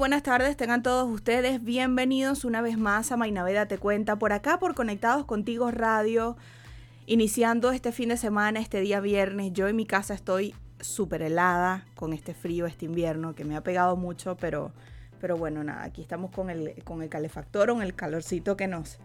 Buenas tardes, tengan todos ustedes bienvenidos una vez más a Mainaveda Te Cuenta por acá por Conectados Contigo Radio. Iniciando este fin de semana, este día viernes, yo en mi casa estoy súper helada con este frío, este invierno que me ha pegado mucho, pero, pero bueno, nada, aquí estamos con el, con el calefactor, con el calorcito que nos,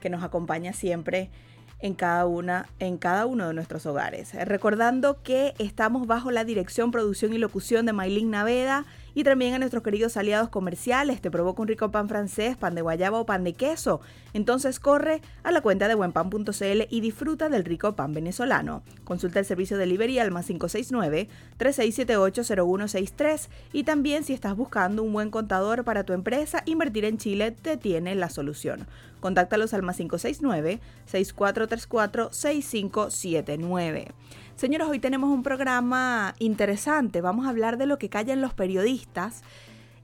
que nos acompaña siempre en cada, una, en cada uno de nuestros hogares. Recordando que estamos bajo la dirección, producción y locución de Maylin Naveda y también a nuestros queridos aliados comerciales. Te provoca un rico pan francés, pan de guayaba o pan de queso. Entonces corre a la cuenta de buenpan.cl y disfruta del rico pan venezolano. Consulta el servicio de delivery al más 569-3678-0163 y también si estás buscando un buen contador para tu empresa, invertir en Chile te tiene la solución. Contáctalos al más 569-6434-6579. Señores, hoy tenemos un programa interesante. Vamos a hablar de lo que callan los periodistas.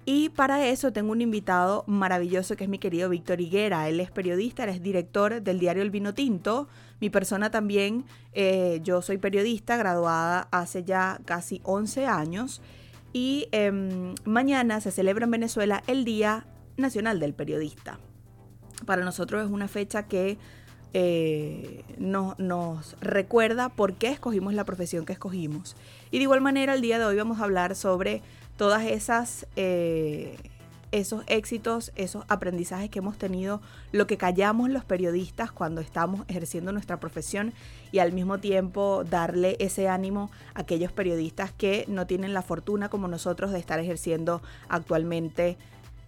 Y para eso tengo un invitado maravilloso que es mi querido Víctor Higuera. Él es periodista, él es director del diario El Vino Tinto. Mi persona también, eh, yo soy periodista, graduada hace ya casi 11 años. Y em, mañana se celebra en Venezuela el Día Nacional del Periodista. Para nosotros es una fecha que eh, nos recuerda por qué escogimos la profesión que escogimos. Y de igual manera, el día de hoy vamos a hablar sobre todas esas... Eh, esos éxitos, esos aprendizajes que hemos tenido, lo que callamos los periodistas cuando estamos ejerciendo nuestra profesión y al mismo tiempo darle ese ánimo a aquellos periodistas que no tienen la fortuna como nosotros de estar ejerciendo actualmente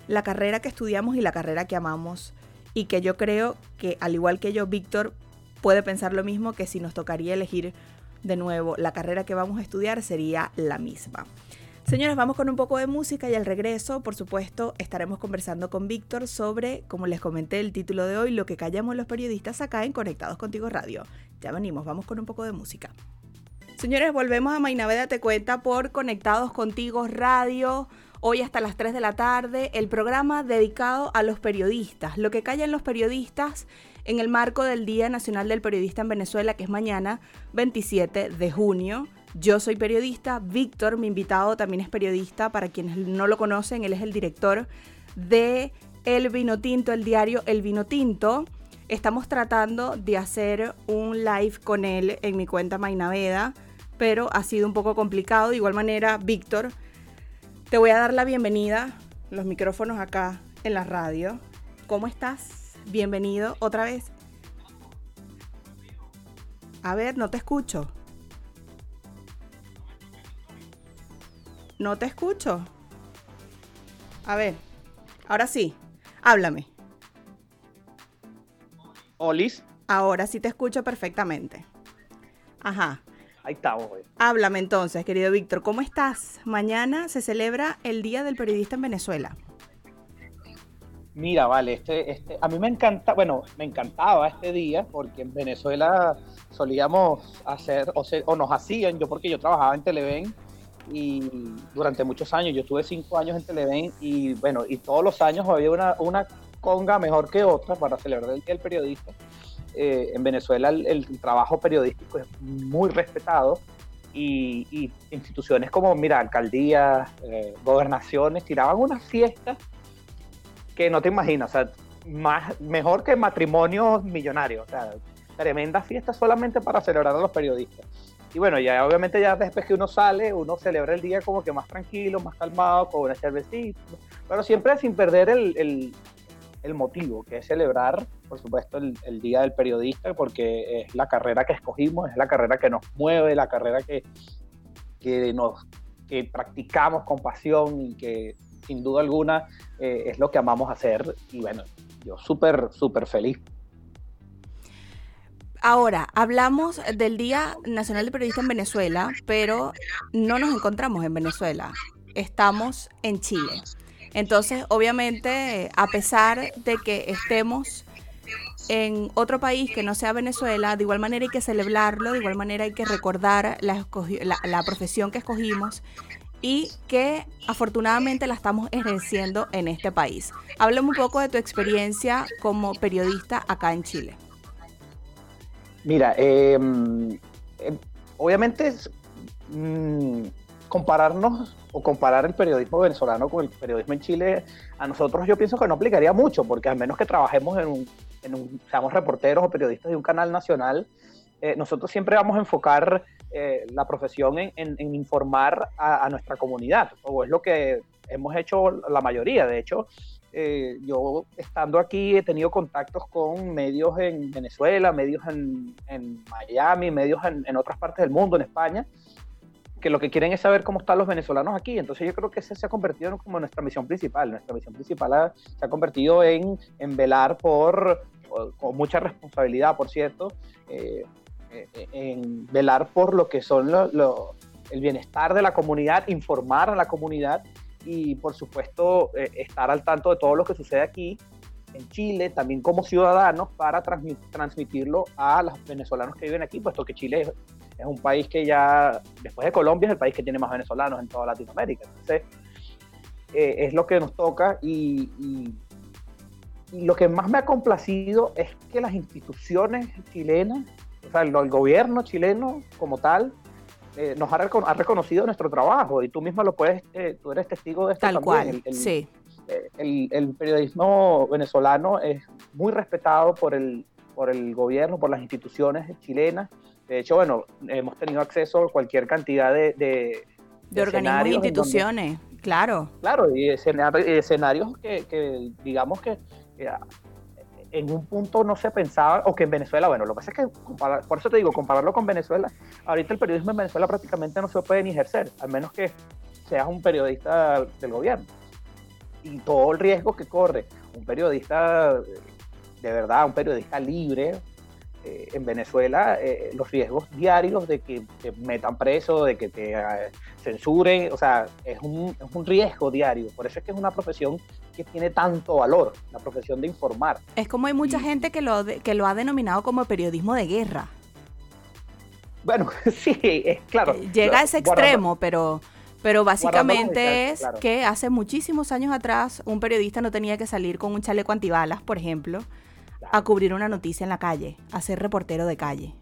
la carrera que estudiamos y la carrera que amamos y que yo creo que al igual que yo, Víctor puede pensar lo mismo que si nos tocaría elegir de nuevo la carrera que vamos a estudiar sería la misma. Señores, vamos con un poco de música y al regreso, por supuesto, estaremos conversando con Víctor sobre, como les comenté, el título de hoy, lo que callamos los periodistas acá en Conectados Contigo Radio. Ya venimos, vamos con un poco de música. Señores, volvemos a Mainaveda Te Cuenta por Conectados Contigo Radio. Hoy hasta las 3 de la tarde, el programa dedicado a los periodistas, lo que callan los periodistas en el marco del Día Nacional del Periodista en Venezuela, que es mañana, 27 de junio. Yo soy periodista, Víctor, mi invitado, también es periodista. Para quienes no lo conocen, él es el director de El Vino Tinto, el diario El Vino Tinto. Estamos tratando de hacer un live con él en mi cuenta Mainaveda, pero ha sido un poco complicado. De igual manera, Víctor te voy a dar la bienvenida, los micrófonos acá en la radio. ¿Cómo estás? Bienvenido otra vez. A ver, no te escucho. No te escucho. A ver, ahora sí, háblame. Olis. Ahora sí te escucho perfectamente. Ajá. Ahí estamos. Háblame entonces, querido Víctor, ¿cómo estás? Mañana se celebra el Día del Periodista en Venezuela. Mira, vale, este, este, a mí me encanta, bueno, me encantaba este día porque en Venezuela solíamos hacer, o, nos hacían, yo porque yo trabajaba en Televen y durante muchos años, yo estuve cinco años en Televen y bueno, y todos los años había una, una conga mejor que otra para celebrar el Día del Periodista. Eh, en Venezuela el, trabajo periodístico es muy respetado y, instituciones como, mira, alcaldías, eh, gobernaciones, tiraban unas fiestas que no te imaginas, o sea, más, mejor que matrimonios millonarios, o sea, tremendas fiestas solamente para celebrar a los periodistas. Y bueno, ya obviamente ya después que uno sale, uno celebra el día como que más tranquilo, más calmado, con una cervecita, pero siempre sin perder el, el motivo, que es celebrar, por supuesto, el, Día del Periodista, porque es la carrera que escogimos, es la carrera que nos mueve, la carrera que, que, nos, que practicamos con pasión y que sin duda alguna eh, es lo que amamos hacer. Y bueno, yo súper, súper feliz. Ahora, hablamos del Día Nacional del Periodista en Venezuela, pero no nos encontramos en Venezuela, estamos en Chile. Entonces, obviamente, a pesar de que estemos en otro país que no sea Venezuela, de igual manera hay que celebrarlo, de igual manera hay que recordar la, profesión que escogimos y que afortunadamente la estamos ejerciendo en este país. Háblame un poco de tu experiencia como periodista acá en Chile. Mira, em, obviamente mm, compararnos o comparar el periodismo venezolano con el periodismo en Chile, a nosotros yo pienso que no aplicaría mucho, porque al menos que trabajemos en un, seamos reporteros o periodistas de un canal nacional, eh, nosotros siempre vamos a enfocar eh, la profesión en, informar a, nuestra comunidad, o es lo que hemos hecho la mayoría. De hecho, eh, yo estando aquí he tenido contactos con medios en Venezuela, medios en, Miami, medios en, otras partes del mundo, en España, que lo que quieren es saber cómo están los venezolanos aquí. Entonces yo creo que ese se ha convertido en como nuestra misión principal. Nuestra misión principal se ha convertido en, en velar por, con mucha responsabilidad, por cierto, eh, eh, en velar por lo que son lo, el bienestar de la comunidad, informar a la comunidad y por supuesto eh, estar al tanto de todo lo que sucede aquí en Chile, también como ciudadanos, para transmitirlo a los venezolanos que viven aquí, puesto que Chile es, un país que ya, después de Colombia, es el país que tiene más venezolanos en toda Latinoamérica. Entonces, eh, es lo que nos toca y, lo que más me ha complacido es que las instituciones chilenas, o sea, el, gobierno chileno como tal, eh, nos ha, reconocido nuestro trabajo y tú misma lo puedes, eh, tú eres testigo de esto Tal cual, sí el, periodismo venezolano es muy respetado por el, por el gobierno, por las instituciones chilenas. De hecho, bueno, hemos tenido acceso a cualquier cantidad de... De, de, organismos e instituciones, claro. Claro, y escenarios que, digamos que en un punto no se pensaba, o que en Venezuela, bueno, lo que pasa es que, por eso te digo, compararlo con Venezuela, ahorita el periodismo en Venezuela prácticamente no se puede ni ejercer, al menos que seas un periodista del gobierno y todo el riesgo que corre un periodista de verdad, un periodista libre eh, en Venezuela, eh, los riesgos diarios de que te metan preso, de que te eh, censuren, o sea, es un, es un, riesgo diario. Por eso es que es una profesión que tiene tanto valor, la profesión de informar. Es como hay mucha gente que lo, que lo ha denominado como periodismo de guerra. Bueno, sí, es claro. Llega a ese extremo, pero pero básicamente es que hace muchísimos años atrás un periodista no tenía que salir con un chaleco antibalas, por ejemplo, a cubrir una noticia en la calle, a ser reportero de calle.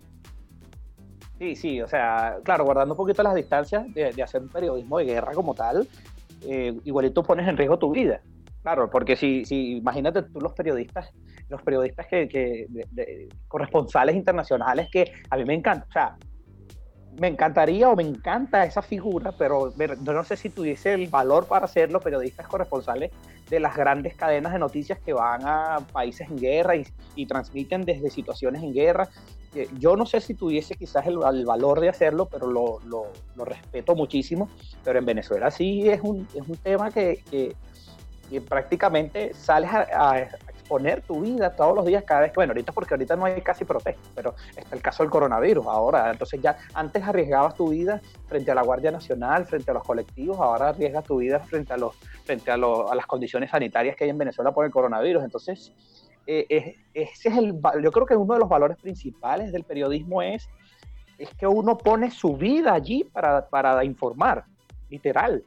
Sí, sí, o sea, claro, guardando un poquito las distancias de, hacer un periodismo de guerra como tal, eh, igualito pones en riesgo tu vida. Claro, porque si, si imagínate tú los periodistas, los periodistas que, que corresponsales internacionales que a mí me encanta, o sea, me encantaría o me encanta esa figura, pero no sé si tuviese el valor para ser los periodistas corresponsales de las grandes cadenas de noticias que van a países en guerra y, transmiten desde situaciones en guerra. Eh, yo no sé si tuviese quizás el, valor de hacerlo, pero lo, lo, respeto muchísimo. Pero en Venezuela sí es un, es un tema que, que, prácticamente sales a, poner tu vida todos los días, cada vez que, bueno, ahorita porque ahorita no hay casi protesta, pero está el caso del coronavirus ahora, entonces ya antes arriesgabas tu vida frente a la Guardia Nacional, frente a los colectivos, ahora arriesgas tu vida frente a, los, frente a, a las condiciones sanitarias que hay en Venezuela por el coronavirus, entonces eh, ese es el, yo creo que uno de los valores principales del periodismo es, es que uno pone su vida allí para, para informar, literal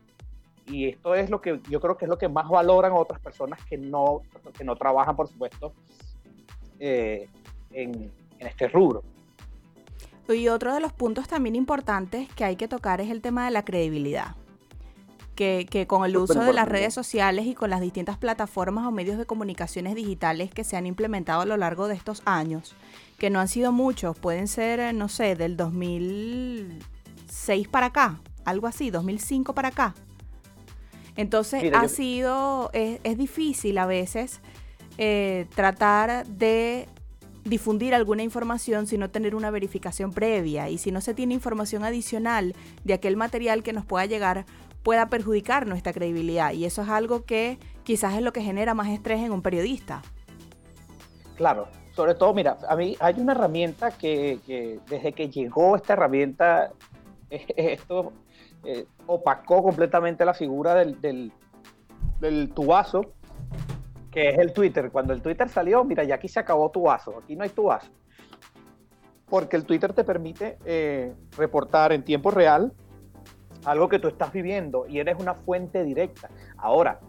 y esto es lo que yo creo que es lo que más valoran otras personas que no, que no trabajan, por supuesto, eh, en, en, este rubro. Y otro de los puntos también importantes que hay que tocar es el tema de la credibilidad. Que, que con el uso de las redes sociales y con las distintas plataformas o medios de comunicaciones digitales que se han implementado a lo largo de estos años, que no han sido muchos, pueden ser, no sé, del 2006 para acá, algo así, 2005 para acá, entonces ha sido, es, difícil a veces eh, tratar de difundir alguna información sin no tener una verificación previa y si no se tiene información adicional de aquel material que nos pueda llegar pueda perjudicar nuestra credibilidad y eso es algo que quizás es lo que genera más estrés en un periodista. Claro, sobre todo, mira, a mí hay una herramienta que, desde que llegó esta herramienta, esto eh, opacó completamente la figura del, del tubazo, que es el Twitter. Cuando el Twitter salió, mira, ya aquí se acabó tubazo, aquí no hay tubazo. Porque el Twitter te permite eh, reportar en tiempo real algo que tú estás viviendo y eres una fuente directa. Ahora,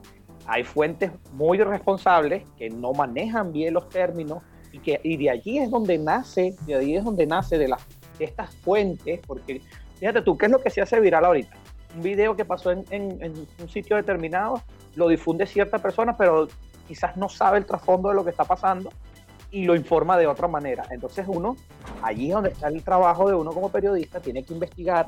hay fuentes muy responsables que no manejan bien los términos y, que, y de allí es donde nace, de allí es donde nace de, las, de estas fuentes, porque fíjate tú, ¿qué es lo que se hace viral ahorita? Un video que pasó en, un sitio determinado, lo difunde cierta persona, pero quizás no sabe el trasfondo de lo que está pasando y lo informa de otra manera. Entonces uno, allí es donde está el trabajo de uno como periodista, tiene que investigar,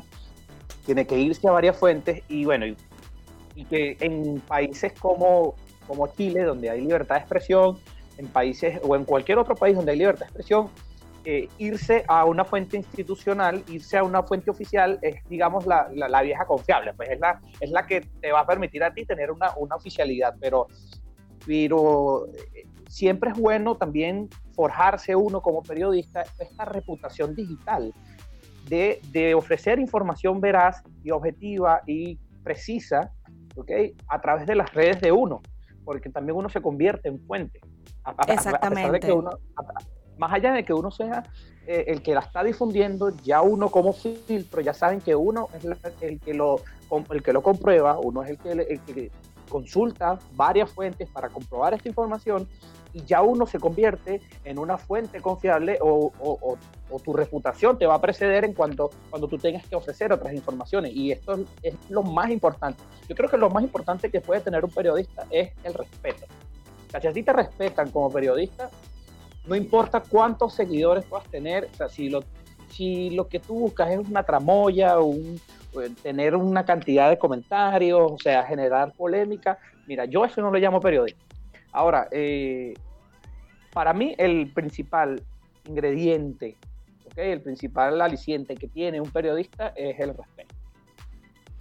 tiene que irse a varias fuentes y bueno, y, que en países como, como Chile, donde hay libertad de expresión, en países o en cualquier otro país donde hay libertad de expresión, eh, irse a una fuente institucional, irse a una fuente oficial es, digamos, la, la, vieja confiable, pues es la, es la que te va a permitir a ti tener una, una oficialidad, pero, pero eh, siempre es bueno también forjarse uno como periodista esta reputación digital de, de ofrecer información veraz y objetiva y precisa ¿okay? a través de las redes de uno, porque también uno se convierte en fuente. Exactamente. Más allá de que uno sea eh, el que la está difundiendo, ya uno como filtro, ya saben que uno es el, que lo, el que lo comprueba, uno es el que, consulta varias fuentes para comprobar esta información y ya uno se convierte en una fuente confiable o, tu reputación te va a preceder en cuanto cuando tú tengas que ofrecer otras informaciones. Y esto es, lo más importante. Yo creo que lo más importante que puede tener un periodista es el respeto. Si a ti te respetan como periodista, no importa cuántos seguidores puedas tener, o sea, si lo, si lo que tú buscas es una tramoya, un, tener una cantidad de comentarios, o sea, generar polémica, mira, yo eso no lo llamo periodismo. Ahora, eh, para mí el principal ingrediente, el principal aliciente que tiene un periodista es el respeto.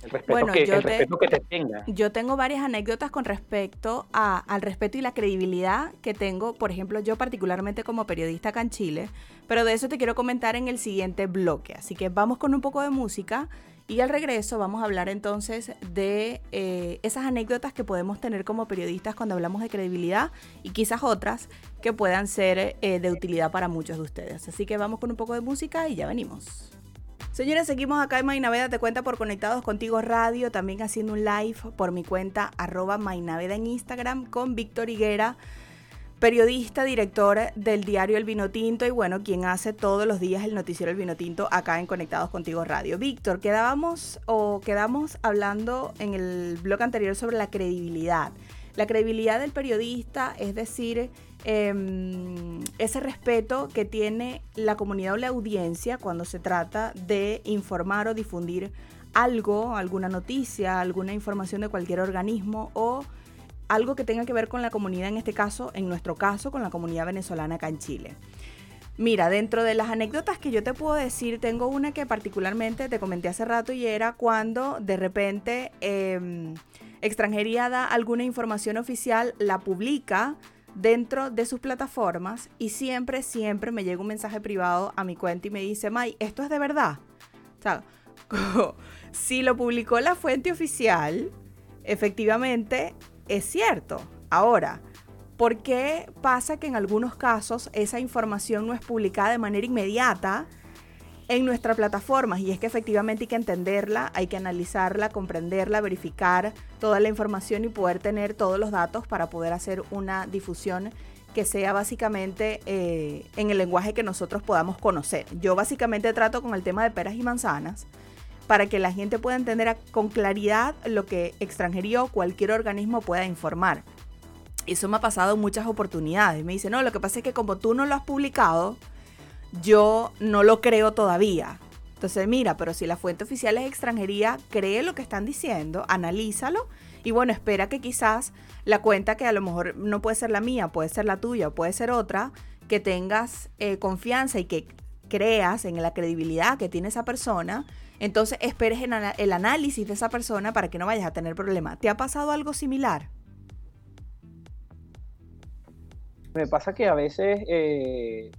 El respeto, que, el respeto que te tenga. Yo tengo varias anécdotas con respecto a, al respeto y la credibilidad que tengo, por ejemplo, yo particularmente como periodista acá en Chile, pero de eso te quiero comentar en el siguiente bloque. Así que vamos con un poco de música y al regreso vamos a hablar entonces de eh, esas anécdotas que podemos tener como periodistas cuando hablamos de credibilidad y quizás otras que puedan ser eh, de utilidad para muchos de ustedes. Así que vamos con un poco de música y ya venimos. Señores, seguimos acá en Mainaveda Te Cuenta por Conectados Contigo Radio, también haciendo un live por mi cuenta arroba Mainaveda en Instagram con Víctor Higuera periodista, director del diario El Vino Tinto y bueno, quien hace todos los días el noticiero El Vino Tinto acá en Conectados Contigo Radio. Víctor, quedábamos o quedamos hablando en el blog anterior sobre la credibilidad. La credibilidad del periodista, es decir, em, ese respeto que tiene la comunidad o la audiencia cuando se trata de informar o difundir algo, alguna noticia, alguna información de cualquier organismo o algo que tenga que ver con la comunidad, en este caso, en nuestro caso, con la comunidad venezolana acá en Chile. Mira, dentro de las anécdotas que yo te puedo decir, tengo una que particularmente te comenté hace rato y era cuando de repente em, extranjería da alguna información oficial, la publica dentro de sus plataformas y siempre, siempre me llega un mensaje privado a mi cuenta y me dice, May, ¿esto es de verdad? O sea, si lo publicó la fuente oficial, efectivamente es cierto. Ahora, ¿por qué pasa que en algunos casos esa información no es publicada de manera inmediata en nuestra plataforma? Y es que efectivamente hay que entenderla, hay que analizarla, comprenderla, verificar toda la información y poder tener todos los datos para poder hacer una difusión que sea básicamente eh, en el lenguaje que nosotros podamos conocer. Yo básicamente trato con el tema de peras y manzanas para que la gente pueda entender con claridad lo que extranjería o cualquier organismo pueda informar. Eso me ha pasado muchas oportunidades. Me dice, no, lo que pasa es que como tú no lo has publicado, yo no lo creo todavía. Entonces, mira, pero si la fuente oficial es extranjería, cree lo que están diciendo, analízalo y bueno, espera que quizás la cuenta que a lo mejor no puede ser la mía, puede ser la tuya, puede ser otra, que tengas eh, confianza y que creas en la credibilidad que tiene esa persona entonces esperes el análisis de esa persona para que no vayas a tener problema. ¿Te ha pasado algo similar? Me pasa que a veces eh,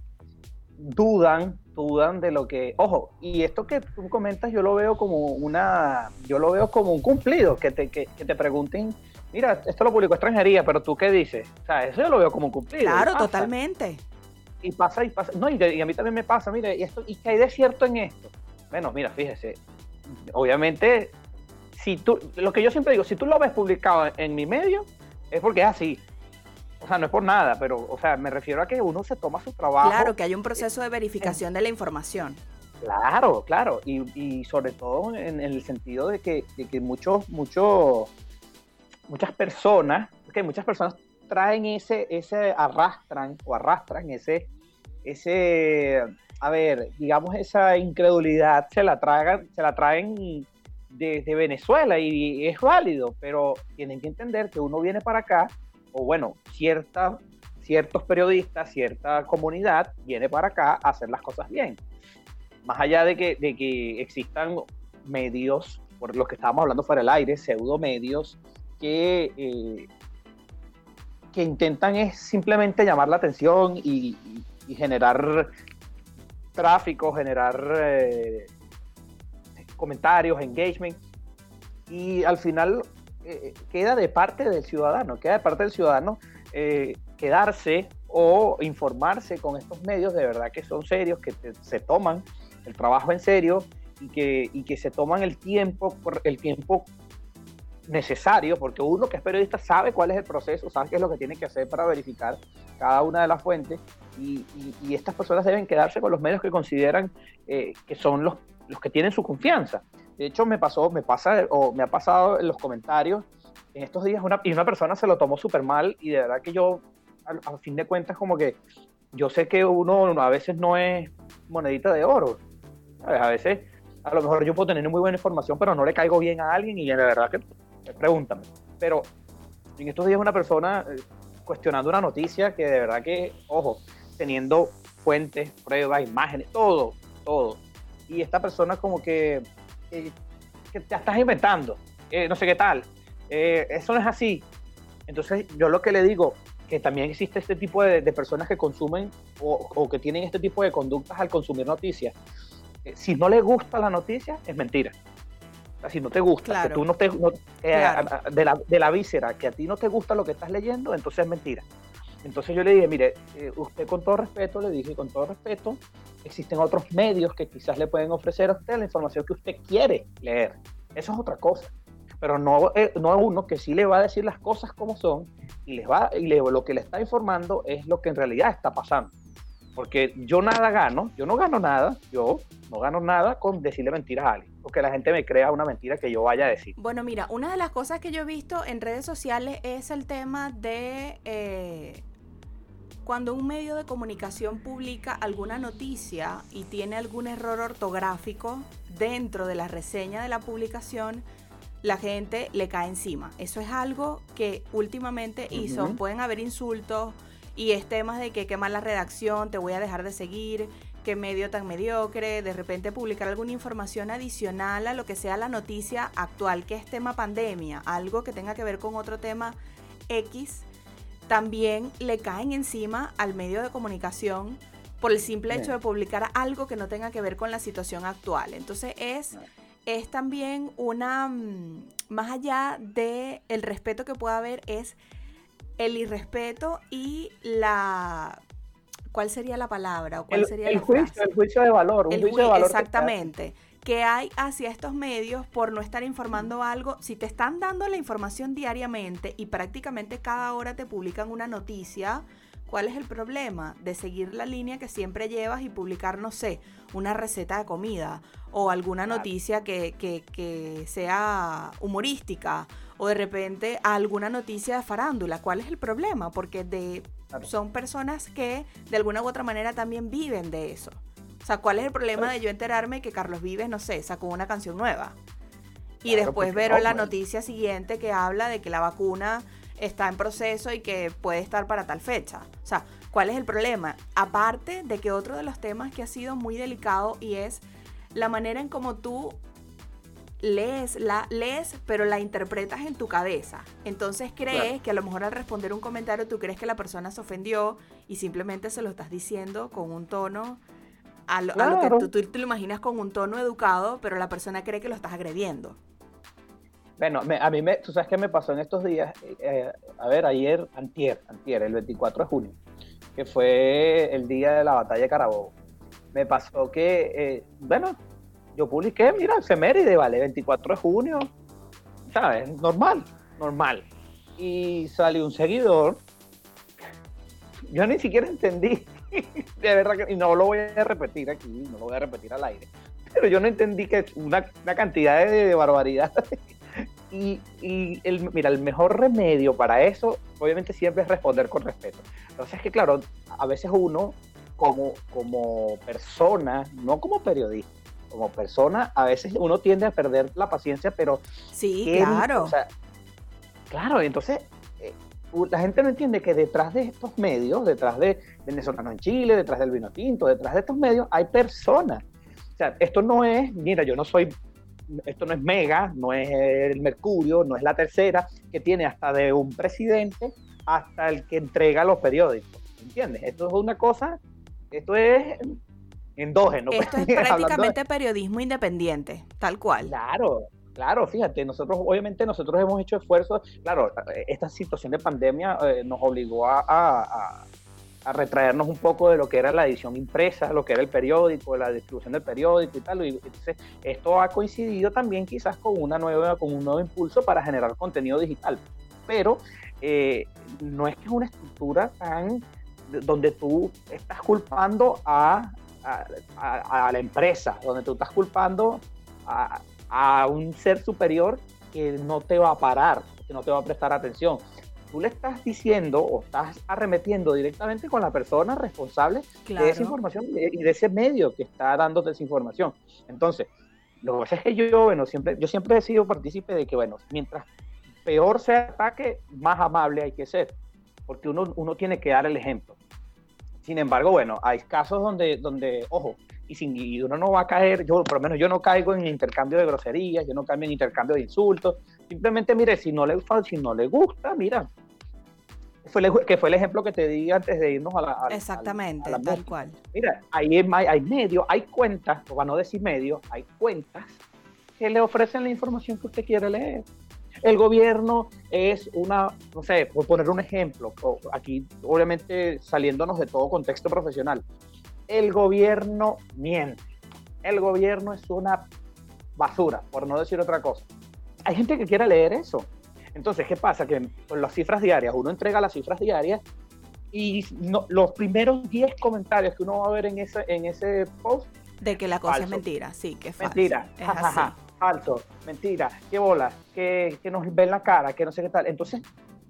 dudan, dudan de lo que, ojo, y esto que tú comentas yo lo veo como una, yo lo veo como un cumplido, que te, que, te pregunten mira, esto lo publicó extranjería, pero tú qué dices? O sea, eso yo lo veo como cumplido. Claro, totalmente. Y pasa y pasa. No, y, a mí también me pasa, mire, y esto, ¿y qué hay de cierto en esto? Bueno, mira, fíjese, obviamente, si tú, lo que yo siempre digo, si tú lo ves publicado en, mi medio, es porque es así. O sea, no es por nada, pero, o sea, me refiero a que uno se toma su trabajo. Claro, que hay un proceso de verificación de la información. Claro, claro, y, sobre todo en, el sentido de que, de que muchos, muchos, muchas personas, que muchas personas traen ese, ese arrastran o arrastran ese, ese, a ver, digamos esa incredulidad, se la tragan, se la traen desde Venezuela y es válido, pero tienen que entender que uno viene para acá, o bueno, cierta, ciertos periodistas, cierta comunidad viene para acá a hacer las cosas bien. Más allá de que, de que existan medios, por los que estábamos hablando fuera del aire, pseudo medios, que, eh, que intentan es simplemente llamar la atención y, generar tráfico, generar eh, comentarios, engagement, y al final eh, queda de parte del ciudadano, queda de parte del ciudadano quedarse o informarse con estos medios de verdad que son serios, que se toman el trabajo en serio y que, y que se toman el tiempo, el tiempo necesario, porque uno que es periodista sabe cuál es el proceso, sabe qué es lo que tiene que hacer para verificar cada una de las fuentes y, y, estas personas deben quedarse con los medios que consideran eh, que son los, los que tienen su confianza. De hecho, me pasó, me pasa o me ha pasado en los comentarios en estos días una, y una persona se lo tomó súper mal y de verdad que yo, a fin de cuentas, como que yo sé que uno a veces no es monedita de oro, a veces, a lo mejor yo puedo tener muy buena información, pero no le caigo bien a alguien y la verdad que pregúntame. Pero en estos días una persona eh, cuestionando una noticia que de verdad que, ojo, teniendo fuentes, pruebas, imágenes, todo, todo. Y esta persona como que, eh, que te estás inventando, eh, no sé qué tal. eso no es así. Entonces yo lo que le digo, que también existe este tipo de, personas que consumen o, o, que tienen este tipo de conductas al consumir noticias. Eh, si no le gusta la noticia, es mentira. si no te gusta, que tú no te, eh, de, la, de la víscera, que a ti no te gusta lo que estás leyendo, entonces es mentira. Entonces yo le dije, mire, eh, usted con todo respeto, le dije con todo respeto, existen otros medios que quizás le pueden ofrecer a usted la información que usted quiere leer. Eso es otra cosa. Pero no, no a uno que sí le va a decir las cosas como son y, les va, y lo que le está informando es lo que en realidad está pasando. Porque yo nada gano, yo no gano nada, yo no gano nada con decirle mentiras a alguien, porque la gente me crea una mentira que yo vaya a decir. Bueno, mira, una de las cosas que yo he visto en redes sociales es el tema de eh, cuando un medio de comunicación publica alguna noticia y tiene algún error ortográfico dentro de la reseña de la publicación, la gente le cae encima. Eso es algo que últimamente hizo. Pueden haber insultos y es temas de que qué la redacción, te voy a dejar de seguir, qué medio tan mediocre, de repente publicar alguna información adicional a lo que sea la noticia actual, que es tema pandemia, algo que tenga que ver con otro tema X, también le caen encima al medio de comunicación por el simple hecho de publicar algo que no tenga que ver con la situación actual. Entonces es, es también una, mm, más allá de el respeto que pueda haber, es el irrespeto y la ¿cuál sería la palabra? ¿O cuál el, sería el juicio, el juicio de valor, un juicio de valor exactamente. Que, hay hacia estos medios por no estar informando algo. Si te están dando la información diariamente y prácticamente cada hora te publican una noticia, ¿cuál es el problema? De seguir la línea que siempre llevas y publicar, no sé, una receta de comida o alguna noticia que, que, que sea humorística o de repente alguna noticia de farándula. ¿Cuál es el problema? Porque de, son personas que de alguna u otra manera también viven de eso. O sea, ¿cuál es el problema de yo enterarme que Carlos Vives, no sé, sacó una canción nueva? Y después ver la noticia siguiente que habla de que la vacuna está en proceso y que puede estar para tal fecha. O sea, ¿cuál es el problema? Aparte de que otro de los temas que ha sido muy delicado y es la manera en cómo tú lees, la lees, pero la interpretas en tu cabeza. Entonces crees que a lo mejor al responder un comentario tú crees que la persona se ofendió y simplemente se lo estás diciendo con un tono a lo, que tú, te lo imaginas con un tono educado, pero la persona cree que lo estás agrediendo. Bueno, a mí me, tú sabes qué me pasó en estos días, eh, a ver, ayer, antier, antier, el 24 de junio, que fue el día de la batalla de Carabobo. Me pasó que, eh, bueno, yo publiqué, mira, efeméride, vale, 24 de junio, ¿sabes? Normal, normal. Y salió un seguidor, yo ni siquiera entendí, de verdad que, y no lo voy a repetir aquí, no lo voy a repetir al aire, pero yo no entendí que una, una cantidad de, de barbaridad y, el, mira, el mejor remedio para eso, obviamente, siempre es responder con respeto. Entonces, es que, claro, a veces uno, como, como persona, no como periodista, como persona, a veces uno tiende a perder la paciencia, pero... Sí, claro. claro, entonces la gente no entiende que detrás de estos medios, detrás de Venezolano en Chile, detrás del vino tinto, detrás de estos medios, hay personas. O sea, esto no es, mira, yo no soy esto no es Mega, no es el Mercurio, no es la tercera, que tiene hasta de un presidente hasta el que entrega los periódicos. ¿Entiendes? Esto es una cosa, esto es endógeno. Pues. Esto es prácticamente periodismo independiente, tal cual. Claro, Claro, fíjate, nosotros obviamente nosotros hemos hecho esfuerzos, claro, esta situación de pandemia eh, nos obligó a, retraernos un poco de lo que era la edición impresa, lo que era el periódico, la distribución del periódico y tal. Y entonces, esto ha coincidido también quizás con, una nueva, con un nuevo impulso para generar contenido digital. Pero eh, no es que es una estructura tan donde tú estás culpando a, la empresa, donde tú estás culpando a, a un ser superior que no te va a parar, que no te va a prestar atención tú le estás diciendo o estás arremetiendo directamente con la persona responsable de esa información y de ese medio que está dándote esa información. Entonces, lo que pasa es que yo, bueno, siempre, yo siempre he sido partícipe de que, bueno, mientras peor sea el ataque, más amable hay que ser, porque uno, uno tiene que dar el ejemplo. Sin embargo, bueno, hay casos donde, donde ojo, y, sin, y uno no va a caer, yo por lo menos yo no caigo en intercambio de groserías, yo no caigo en intercambio de insultos, simplemente mire, si no le, si no le gusta, mira, que fue el ejemplo que te di antes de irnos a la. Exactamente, tal cual. Mira, ahí hay, hay medios, hay cuentas, o para no decir medios, hay cuentas que le ofrecen la información que usted quiere leer. El gobierno es una, no sé, por poner un ejemplo, aquí obviamente saliéndonos de todo contexto profesional, el gobierno miente. El gobierno es una basura, por no decir otra cosa. Hay gente que quiere leer eso. Entonces, ¿qué pasa? Que con las cifras diarias, uno entrega las cifras diarias y los primeros 10 comentarios que uno va a ver en ese, en ese post. De que la cosa es mentira, sí, que es falso. Mentira, es falso, mentira, qué bola, que, que nos ven la cara, que no sé qué tal. Entonces,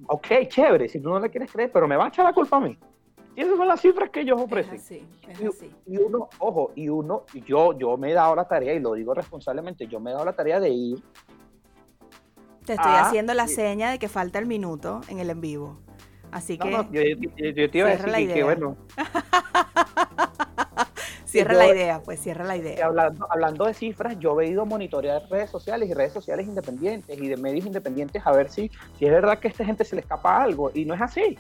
ok, chévere, si tú no le quieres creer, pero me va a echar la culpa a mí. Y esas son las cifras que ellos ofrecen. Es así, es así. Y, uno, ojo, y uno, yo, yo me he dado la tarea, y lo digo responsablemente, yo me he dado la tarea de ir te estoy haciendo la seña de que falta el minuto en el en vivo. Así que. No, yo, yo, te iba a decir que, bueno. cierra la idea, pues cierra la idea. Hablando, hablando de cifras, yo he ido a monitorear redes sociales y redes sociales independientes y de medios independientes a ver si, si es verdad que a esta gente se le escapa algo. Y no es así.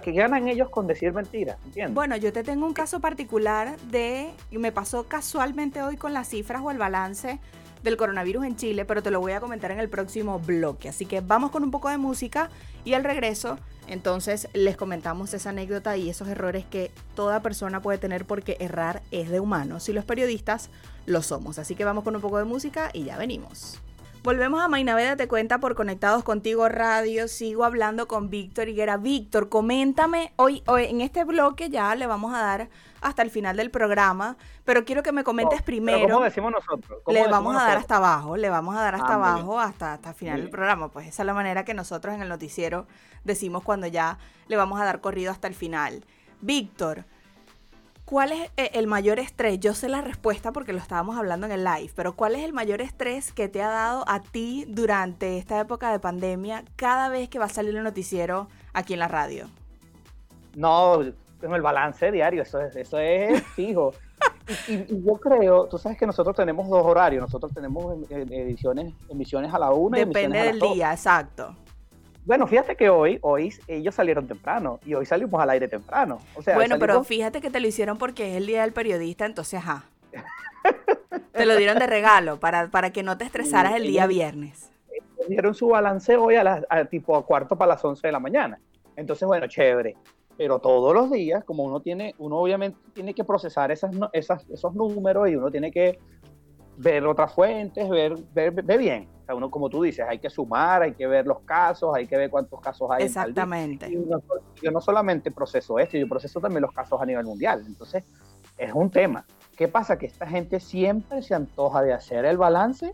Que ganan ellos con decir mentiras, ¿entiendes? Bueno, yo te tengo un caso particular de, y me pasó casualmente hoy con las cifras o el balance del coronavirus en Chile, pero te lo voy a comentar en el próximo bloque. Así que vamos con un poco de música y al regreso, entonces les comentamos esa anécdota y esos errores que toda persona puede tener porque errar es de humanos y los periodistas lo somos. Así que vamos con un poco de música y ya venimos. Volvemos a Mainaveda Te Cuenta por Conectados Contigo Radio. Sigo hablando con Víctor Higuera. Víctor, coméntame, hoy, hoy en este bloque ya le vamos a dar hasta el final del programa, pero quiero que me comentes primero. ¿Cómo decimos nosotros? le vamos a dar hasta abajo, le vamos a dar hasta ah, abajo hasta, hasta el final del programa. Pues esa es la manera que nosotros en el noticiero decimos cuando ya le vamos a dar corrido hasta el final. Víctor, ¿Cuál es eh, el mayor estrés? Yo sé la respuesta porque lo estábamos hablando en el live, pero ¿cuál es el mayor estrés que te ha dado a ti durante esta época de pandemia cada vez que va a salir el noticiero aquí en la radio? No, en el balance diario, eso es, eso es fijo. y, yo creo, tú sabes que nosotros tenemos dos horarios, nosotros tenemos ediciones, emisiones a la una. Depende del día, exacto. Bueno, fíjate que hoy, hoy ellos salieron temprano y hoy salimos al aire temprano. O sea, bueno, pero fíjate que te lo hicieron porque es el día del periodista, entonces, ajá. te lo dieron de regalo para, para que no te estresaras el día viernes. dieron su balance hoy a, las, tipo a cuarto para las 11 de la mañana. Entonces, bueno, chévere. Pero todos los días, como uno tiene, uno obviamente tiene que procesar esas, esas, esos números y uno tiene que ver otras fuentes, ver, ver, ver bien. Sea, uno, como tú dices, hay que sumar, hay que ver los casos, hay que ver cuántos casos hay. Exactamente. En yo no solamente proceso esto, yo proceso también los casos a nivel mundial. Entonces, es un tema. ¿Qué pasa? Que esta gente siempre se antoja de hacer el balance.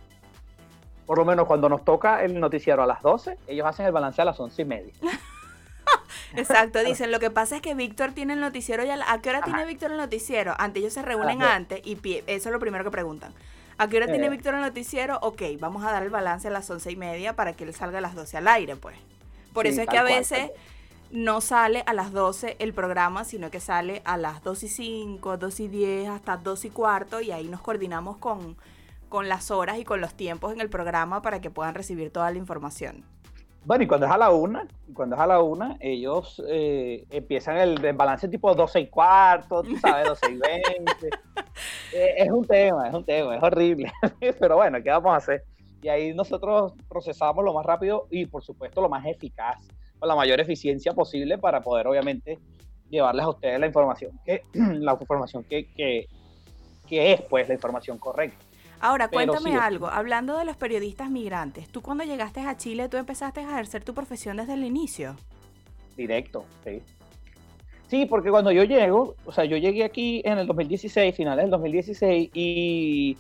Por lo menos cuando nos toca el noticiero a las 12, ellos hacen el balance a las 11 y media. Exacto, dicen, lo que pasa es que Víctor tiene el noticiero ya, ¿a qué hora tiene Víctor el noticiero? Antes ellos se reúnen antes y eso es lo primero que preguntan. ¿A qué hora tiene eh. Víctor el noticiero? Ok, vamos a dar el balance a las once y media para que él salga a las 12 al aire, pues. Por eso es que a veces no sale a las 12 el programa, sino que sale a las 2 y 5, 2 y 10, hasta 2 y cuarto, y ahí nos coordinamos con, con las horas y con los tiempos en el programa para que puedan recibir toda la información. Bueno, y cuando es a la una, cuando es a la una, ellos eh, empiezan el, balance tipo 12 y cuarto, tú sabes, 12 y 20. Eh, es un tema, es un tema, es horrible. Pero bueno, ¿qué vamos a hacer? Y ahí nosotros procesamos lo más rápido y por supuesto lo más eficaz, con la mayor eficiencia posible para poder obviamente llevarles a ustedes la información que, la información que, que, que es pues la información correcta. Ahora, cuéntame algo, hablando de los periodistas migrantes, tú cuando llegaste a Chile, tú empezaste a ejercer tu profesión desde el inicio. Directo, sí. Sí, porque cuando yo llego, o sea, yo llegué aquí en el 2016, finales del 2016, y,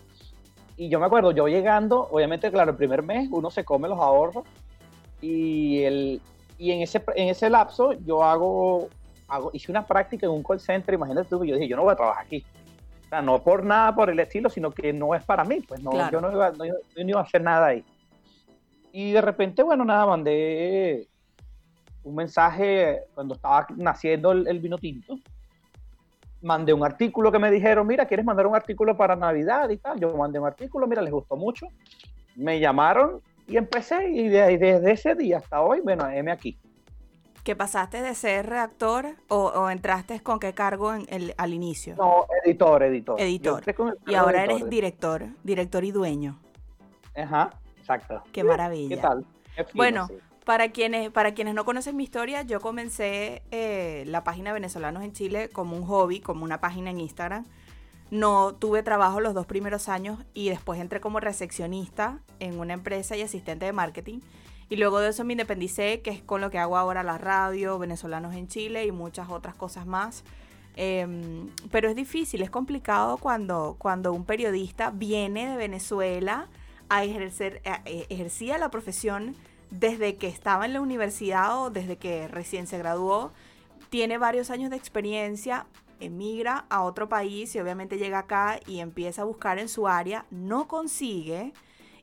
y yo me acuerdo, yo llegando, obviamente, claro, el primer mes uno se come los ahorros, y, el, y en, ese, en ese lapso yo hago, hago, hice una práctica en un call center, imagínate tú, yo dije, yo no voy a trabajar aquí no por nada por el estilo, sino que no es para mí, pues no, yo no iba, no, iba a hacer nada ahí. Y de repente, bueno, nada, mandé un mensaje cuando estaba naciendo el, vino tinto. Mandé un artículo que me dijeron, mira, ¿quieres mandar un artículo para Navidad y tal? Yo mandé un artículo, mira, les gustó mucho. Me llamaron y empecé y desde ese día hasta hoy, bueno, M aquí que pasaste de ser redactor o, entraste con qué cargo en el, al inicio? No, editor, editor. Editor. Y ahora eres director, director y dueño. Ajá, exacto. Qué maravilla. ¿Qué tal? bueno, para quienes, para quienes no conocen mi historia, yo comencé eh, la página Venezolanos en Chile como un hobby, como una página en Instagram. No tuve trabajo los dos primeros años y después entré como recepcionista en una empresa y asistente de marketing. Y luego de eso me independicé, que es con lo que hago ahora la radio, venezolanos en Chile y muchas otras cosas más. Em, pero es difícil, es complicado cuando, cuando un periodista viene de Venezuela a ejercer, eh, ejercía la profesión desde que estaba en la universidad o desde que recién se graduó, tiene varios años de experiencia, emigra a otro país y obviamente llega acá y empieza a buscar en su área, no consigue,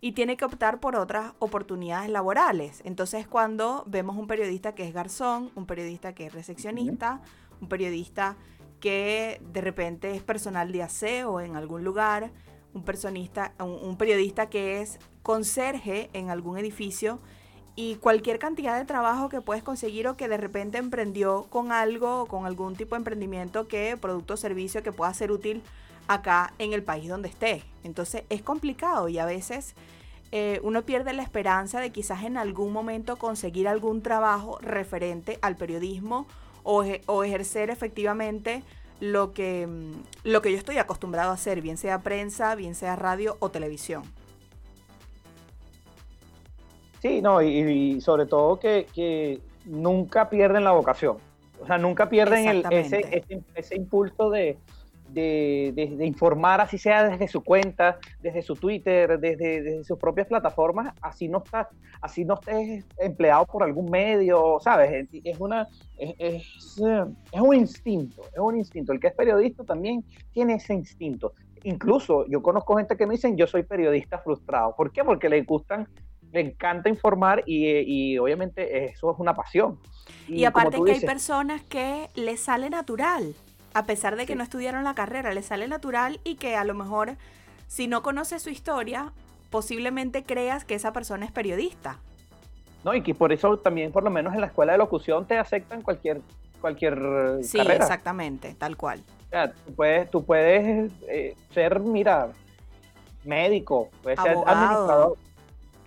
y tiene que optar por otras oportunidades laborales. Entonces cuando vemos un periodista que es garzón, un periodista que es recepcionista, un periodista que de repente es personal de aseo en algún lugar, un, personista, un, periodista que es conserje en algún edificio y cualquier cantidad de trabajo que puedes conseguir o que de repente emprendió con algo o con algún tipo de emprendimiento que producto o servicio que pueda ser útil acá en el país donde esté. Entonces es complicado y a veces eh, uno pierde la esperanza de quizás en algún momento conseguir algún trabajo referente al periodismo o, ejercer efectivamente lo que, mm, lo que yo estoy acostumbrado a hacer, bien sea prensa, bien sea radio o televisión. Sí, no, y, sobre todo que, nunca pierden la vocación. O sea, nunca pierden ese, ese, impulso de, de, informar, así sea desde su cuenta, desde su Twitter, desde, sus propias plataformas, así no está, así no estés empleado por algún medio, ¿sabes? Es una es, es, un instinto, es un instinto. El que es periodista también tiene ese instinto. Incluso yo conozco gente que me dicen yo soy periodista frustrado. ¿Por qué? Porque le gustan le encanta informar y, obviamente eso es una pasión. Y, aparte que hay personas que les sale natural a pesar de que no estudiaron la carrera, le sale natural y que a lo mejor si no conoces su historia, posiblemente creas que esa persona es periodista. No, y que por eso también, por lo menos en la escuela de locución, te aceptan cualquier, cualquier sí, exactamente, tal cual. O sea, tú puedes, tú puedes eh, ser, mira, médico, puedes ser administrador.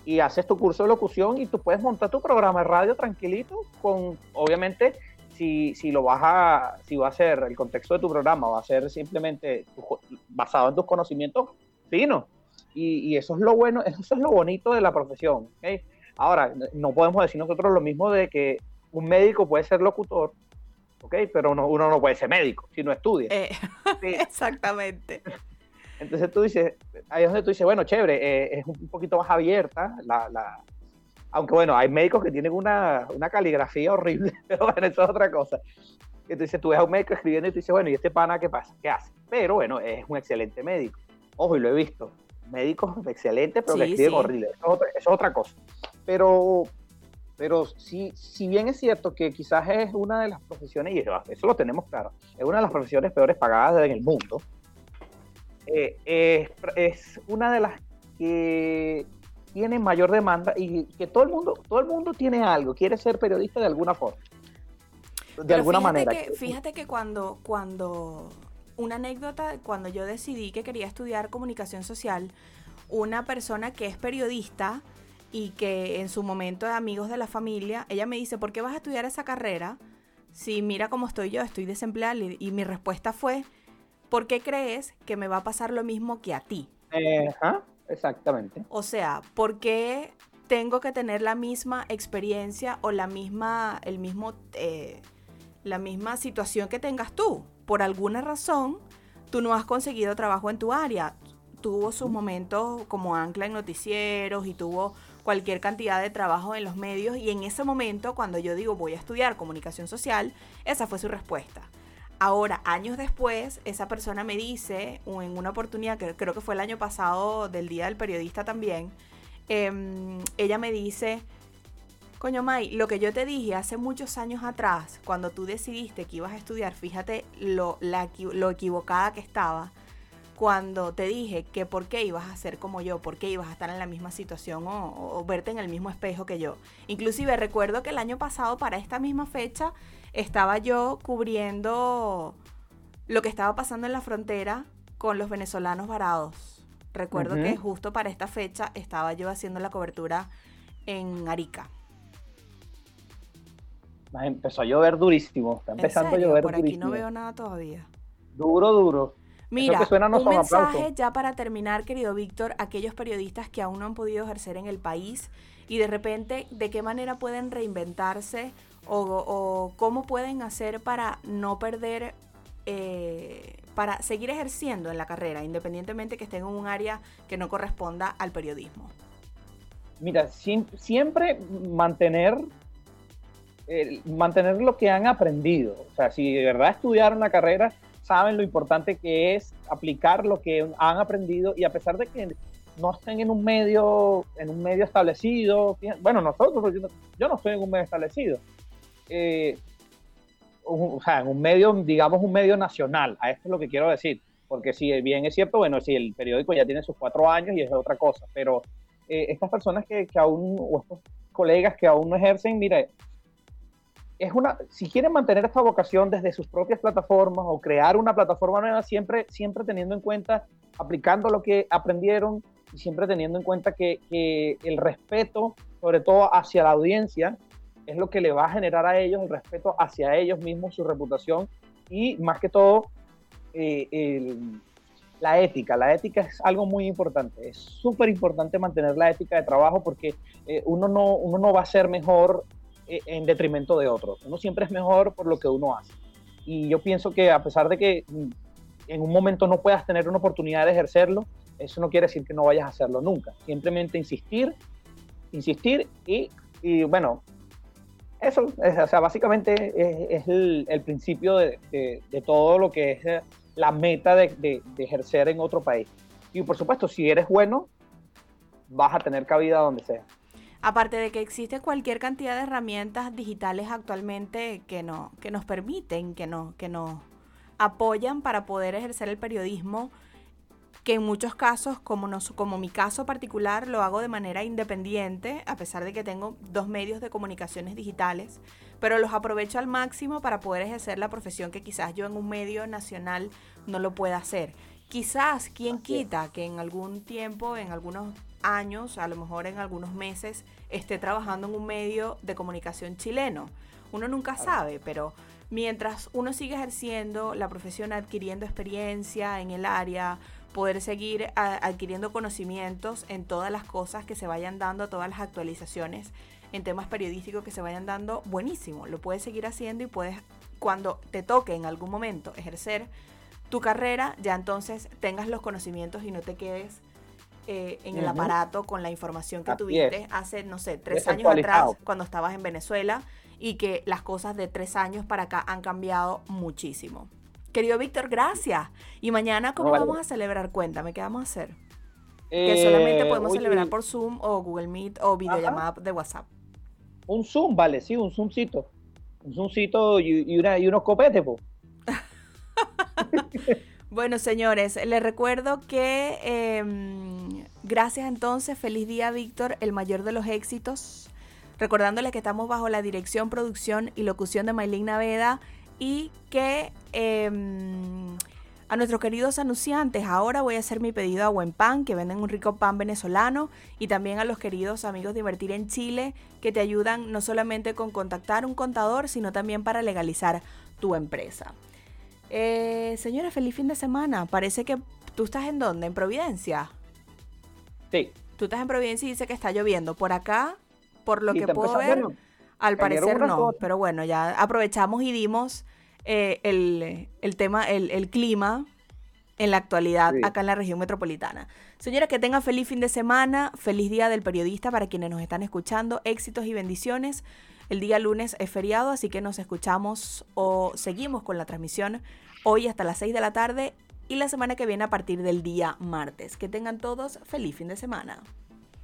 y haces tu curso de locución y tú puedes montar tu programa de radio tranquilito con, obviamente, si, si lo vas a, si va a ser el contexto de tu programa, va a ser simplemente basado en tus conocimientos finos. Y, y, eso es lo bueno, eso es lo bonito de la profesión. Ahora, no podemos decir nosotros lo mismo de que un médico puede ser locutor, ¿ok? Pero uno no puede ser médico si no estudia. Eh, exactamente. Entonces tú dices, ahí es donde tú dices, bueno, chévere, eh, es un poquito más abierta la, la, aunque bueno, hay médicos que tienen una, una, caligrafía horrible, pero bueno, eso es otra cosa. Entonces tú ves a un médico escribiendo y tú dices, bueno, ¿y este pana qué pasa? ¿Qué hace? Pero bueno, es un excelente médico. Ojo, y lo he visto. Médicos excelentes, pero que escriben horrible. Eso es, otra, cosa. Pero, pero sí, si bien es cierto que quizás es una de las profesiones, y eso lo tenemos claro, es una de las profesiones peores pagadas en el mundo, eh, es, una de las que tiene mayor demanda y que todo el mundo, todo el mundo tiene algo, quiere ser periodista de alguna forma. De alguna manera. fíjate que cuando, cuando, una anécdota, cuando yo decidí que quería estudiar comunicación social, una persona que es periodista y que en su momento es amigos de la familia, ella me dice, ¿por qué vas a estudiar esa carrera? Si mira cómo estoy yo, estoy desempleada. Y mi respuesta fue, ¿por qué crees que me va a pasar lo mismo que a ti? Ajá, exactamente. O sea, ¿por qué tengo que tener la misma experiencia o la misma, el mismo, eh, la misma situación que tengas tú? Por alguna razón, tú no has conseguido trabajo en tu área. Tuvo sus momentos como ancla en noticieros y tuvo cualquier cantidad de trabajo en los medios y en ese momento cuando yo digo voy a estudiar comunicación social, esa fue su respuesta. Ahora, años después, esa persona me dice, en una oportunidad, que creo que fue el año pasado del Día del Periodista también, em, ella me dice, coño May, lo que yo te dije hace muchos años atrás, cuando tú decidiste que ibas a estudiar, fíjate lo, lo equivocada que estaba, cuando te dije que por qué ibas a ser como yo, por qué ibas a estar en la misma situación o, o verte en el mismo espejo que yo. Inclusive recuerdo que el año pasado, para esta misma fecha, estaba yo cubriendo lo que estaba pasando en la frontera con los venezolanos varados. Recuerdo que justo para esta fecha estaba yo haciendo la cobertura en Arica. Empezó a llover durísimo, está empezando a llover Por aquí no veo nada todavía. Duro, duro. Mira, un mensaje ya para terminar, querido Víctor, aquellos periodistas que aún no han podido ejercer en el país y de repente, ¿de qué manera pueden reinventarse o, cómo pueden hacer para no perder, eh, para seguir ejerciendo en la carrera, independientemente que estén en un área que no corresponda al periodismo? Mira, siempre mantener, mantener lo que han aprendido. O sea, si de verdad estudiaron la carrera, saben lo importante que es aplicar lo que han aprendido y a pesar de que no estén en un medio, en un medio establecido, bueno, nosotros, yo no estoy en un medio establecido, eh, un, o sea, un medio, digamos, un medio nacional. A esto es lo que quiero decir. Porque si bien es cierto, bueno, si el periódico ya tiene sus cuatro años y es otra cosa, pero eh, estas personas que, que, aún, o estos colegas que aún no ejercen, mire, es una, si quieren mantener esta vocación desde sus propias plataformas o crear una plataforma nueva, siempre, siempre teniendo en cuenta, aplicando lo que aprendieron y siempre teniendo en cuenta que, que el respeto, sobre todo hacia la audiencia, es lo que le va a generar a ellos el respeto hacia ellos mismos, su reputación y más que todo eh, la ética. La ética es algo muy importante. Es súper importante mantener la ética de trabajo porque eh, uno, no, uno no va a ser mejor eh, en detrimento de otros. Uno siempre es mejor por lo que uno hace. Y yo pienso que a pesar de que mm, en un momento no puedas tener una oportunidad de ejercerlo, eso no quiere decir que no vayas a hacerlo nunca. Simplemente insistir, insistir y bueno, eso, o sea, básicamente es, el, principio de, todo lo que es la meta de, ejercer en otro país. Y por supuesto, si eres bueno, vas a tener cabida donde sea. Aparte de que existe cualquier cantidad de herramientas digitales actualmente que, no, que nos permiten, que, no, que nos apoyan para poder ejercer el periodismo que en muchos casos, como, no, como mi caso particular, lo hago de manera independiente, a pesar de que tengo dos medios de comunicaciones digitales, pero los aprovecho al máximo para poder ejercer la profesión que quizás yo en un medio nacional no lo pueda hacer. Quizás, quien quita que en algún tiempo, en algunos años, a lo mejor en algunos meses, esté trabajando en un medio de comunicación chileno. Uno nunca sabe, pero mientras uno sigue ejerciendo la profesión, adquiriendo experiencia en el área, poder seguir adquiriendo conocimientos en todas las cosas que se vayan dando, todas las actualizaciones en temas periodísticos que se vayan dando, buenísimo. Lo puedes seguir haciendo y puedes, cuando te toque en algún momento ejercer tu carrera, ya entonces tengas los conocimientos y no te quedes eh, en el aparato con la información que tuviste hace, no sé, tres años atrás cuando estabas en Venezuela y que las cosas de tres años para acá han cambiado muchísimo. Querido Víctor, gracias. Y mañana, ¿cómo vamos a celebrar? Cuéntame, ¿qué vamos a hacer? que solamente eh, podemos celebrar por Zoom o Google Meet o videollamada de WhatsApp. Un Zoom, vale, sí, un Zoomcito. Un Zoomcito y, una, y unos copetes, po. bueno, señores, les recuerdo que em, gracias entonces, feliz día, Víctor, el mayor de los éxitos. Recordándoles que estamos bajo la dirección, producción y locución de Maylin Naveda y que em, a nuestros queridos anunciantes, ahora voy a hacer mi pedido a Buen Pan, que venden un rico pan venezolano, y también a los queridos amigos de Invertir en Chile, que te ayudan no solamente con contactar un contador, sino también para legalizar tu empresa. Eh, señora, feliz fin de semana. Parece que tú estás en dónde? ¿En Providencia? Sí. Tú estás en Providencia y dice que está lloviendo. Por acá, por lo que puedo ver, al parecer no. Pero bueno, ya aprovechamos y dimos eh, el, tema, el, clima en la actualidad acá en la región metropolitana. Señora, que tenga feliz fin de semana, feliz día del periodista para quienes nos están escuchando, éxitos y bendiciones. El día lunes es feriado, así que nos escuchamos o seguimos con la transmisión hoy hasta las 6 de la tarde y la semana que viene a partir del día martes. Que tengan todos feliz fin de semana.